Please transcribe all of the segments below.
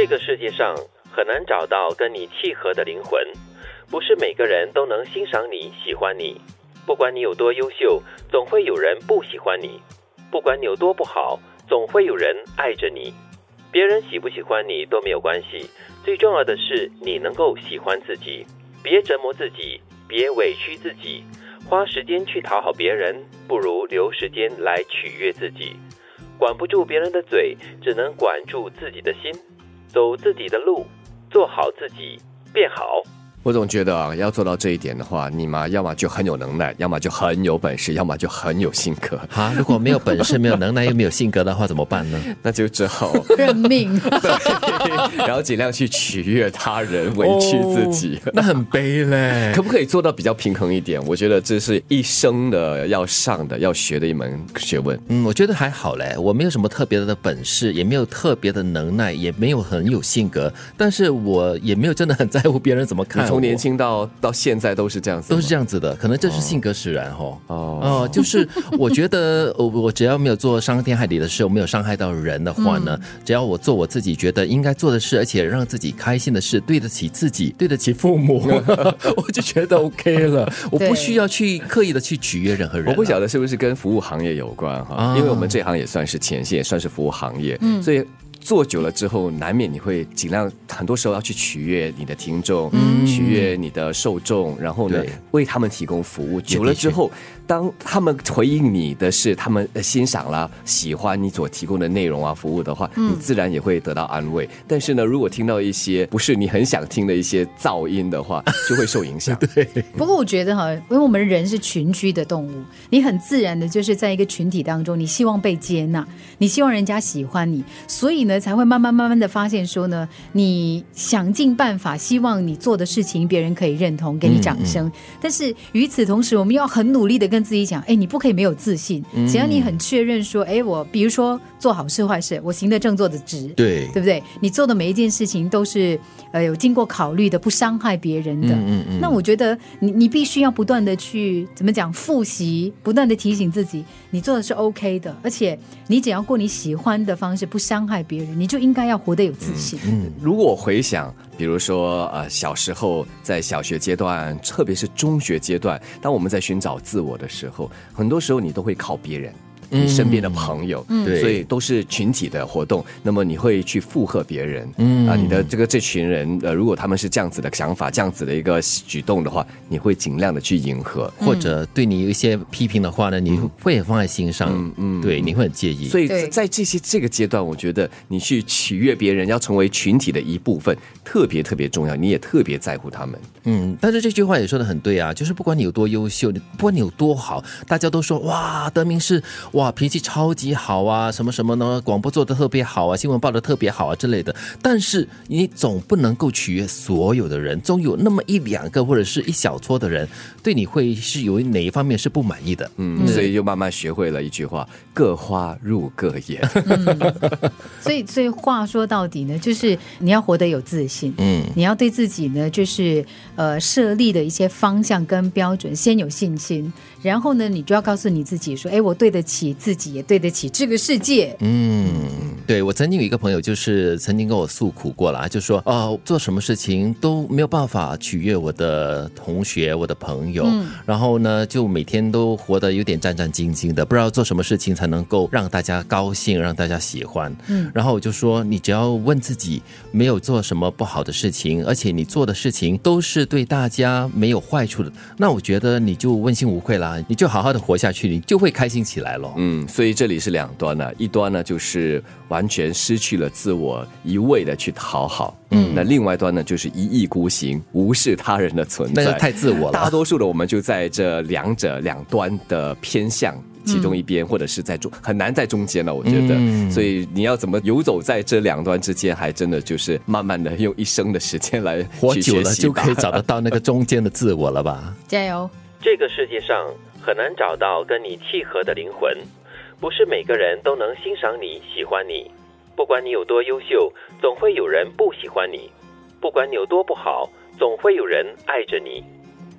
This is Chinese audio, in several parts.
这个世界上很难找到跟你契合的灵魂，不是每个人都能欣赏你、喜欢你。不管你有多优秀，总会有人不喜欢你；不管你有多不好，总会有人爱着你。别人喜不喜欢你都没有关系，最重要的是你能够喜欢自己。别折磨自己，别委屈自己。花时间去讨好别人，不如留时间来取悦自己。管不住别人的嘴，只能管住自己的心。走自己的路，做好自己，变好。我总觉得啊，要做到这一点的话，你嘛要么就很有能耐，要么就很有本事，要么就很有性格。啊，如果没有本事、没有能耐又没有性格的话，怎么办呢？那就只好认命。对，然后尽量去取悦他人，委屈自己，那很悲嘞。可不可以做到比较平衡一点？我觉得这是一生的要上的、要学的一门学问。嗯，我觉得还好嘞，我没有什么特别的本事，也没有特别的能耐，也没有很有性格，但是我也没有真的很在乎别人怎么看。从年轻到到现在都是这样子，都是这样子的，可能这是性格使然哈。哦哦，就是我觉得我 我只要没有做伤天害理的事，我没有伤害到人的话呢，只要我做我自己觉得应该做的事，而且让自己开心的事，对得起自己，对得起父母，我就觉得 OK 了。我不需要去刻意的去取悦任何人。我不晓得是不是跟服务行业有关哈，因为我们这行也算是前线，也算是服务行业，嗯，所以。做久了之后，难免你会尽量，很多时候要去取悦你的听众，取悦你的受众，然后呢，为他们提供服务。久了之后。当他们回应你的是他们欣赏啦、喜欢你所提供的内容啊、服务的话，你自然也会得到安慰。但是呢，如果听到一些不是你很想听的一些噪音的话，就会受影响。对。不过我觉得哈，因为我们人是群居的动物，你很自然的就是在一个群体当中，你希望被接纳，你希望人家喜欢你，所以呢，才会慢慢慢慢的发现说呢，你想尽办法希望你做的事情别人可以认同，给你掌声。但是与此同时，我们要很努力的跟跟自己讲，哎，你不可以没有自信。只要你很确认说，哎，我比如说做好事坏事，我行得正，坐得直，对，对不对？你做的每一件事情都是呃有经过考虑的，不伤害别人的。嗯嗯。那我觉得你你必须要不断的去怎么讲复习，不断的提醒自己，你做的是 OK 的，而且你只要过你喜欢的方式，不伤害别人，你就应该要活得有自信。嗯，如果回想。比如说，呃，小时候在小学阶段，特别是中学阶段，当我们在寻找自我的时候，很多时候你都会靠别人。你身边的朋友，对，所以都是群体的活动。那么你会去附和别人，嗯啊，你的这个这群人，呃，如果他们是这样子的想法，这样子的一个举动的话，你会尽量的去迎合，或者对你有一些批评的话呢，你会放在心上，嗯嗯，对，你会很介意。所以在这些这个阶段，我觉得你去取悦别人，要成为群体的一部分，特别特别重要。你也特别在乎他们，嗯。但是这句话也说的很对啊，就是不管你有多优秀，不管你有多好，大家都说哇，德明是。哇，脾气超级好啊，什么什么呢？广播做的特别好啊，新闻报的特别好啊之类的。但是你总不能够取悦所有的人，总有那么一两个或者是一小撮的人对你会是有哪一方面是不满意的。嗯，所以就慢慢学会了一句话：各花入各眼。所以，所以话说到底呢，就是你要活得有自信。嗯，你要对自己呢，就是呃设立的一些方向跟标准，先有信心。然后呢，你就要告诉你自己说：“哎，我对得起自己，也对得起这个世界。”嗯，对我曾经有一个朋友，就是曾经跟我诉苦过了，就说：“哦，做什么事情都没有办法取悦我的同学、我的朋友，然后呢，就每天都活得有点战战兢兢的，不知道做什么事情才能够让大家高兴、让大家喜欢。”嗯，然后我就说：“你只要问自己，没有做什么不好的事情，而且你做的事情都是对大家没有坏处的，那我觉得你就问心无愧啦。”你就好好的活下去，你就会开心起来了。嗯，所以这里是两端呢，一端呢就是完全失去了自我，一味的去讨好。嗯，那另外一端呢就是一意孤行，无视他人的存在，那个太自我了。大多数的我们就在这两者两端的偏向其中一边，或者是在中很难在中间了。我觉得，所以你要怎么游走在这两端之间，还真的就是慢慢的用一生的时间来活久了，就可以找得到那个中间的自我了吧？加油！这个世界上。很难找到跟你契合的灵魂，不是每个人都能欣赏你、喜欢你。不管你有多优秀，总会有人不喜欢你；不管你有多不好，总会有人爱着你。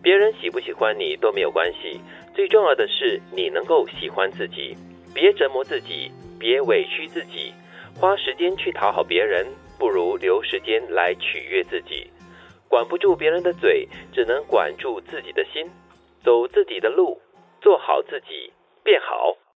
别人喜不喜欢你都没有关系，最重要的是你能够喜欢自己。别折磨自己，别委屈自己。花时间去讨好别人，不如留时间来取悦自己。管不住别人的嘴，只能管住自己的心，走自己的路，做好自己，变好。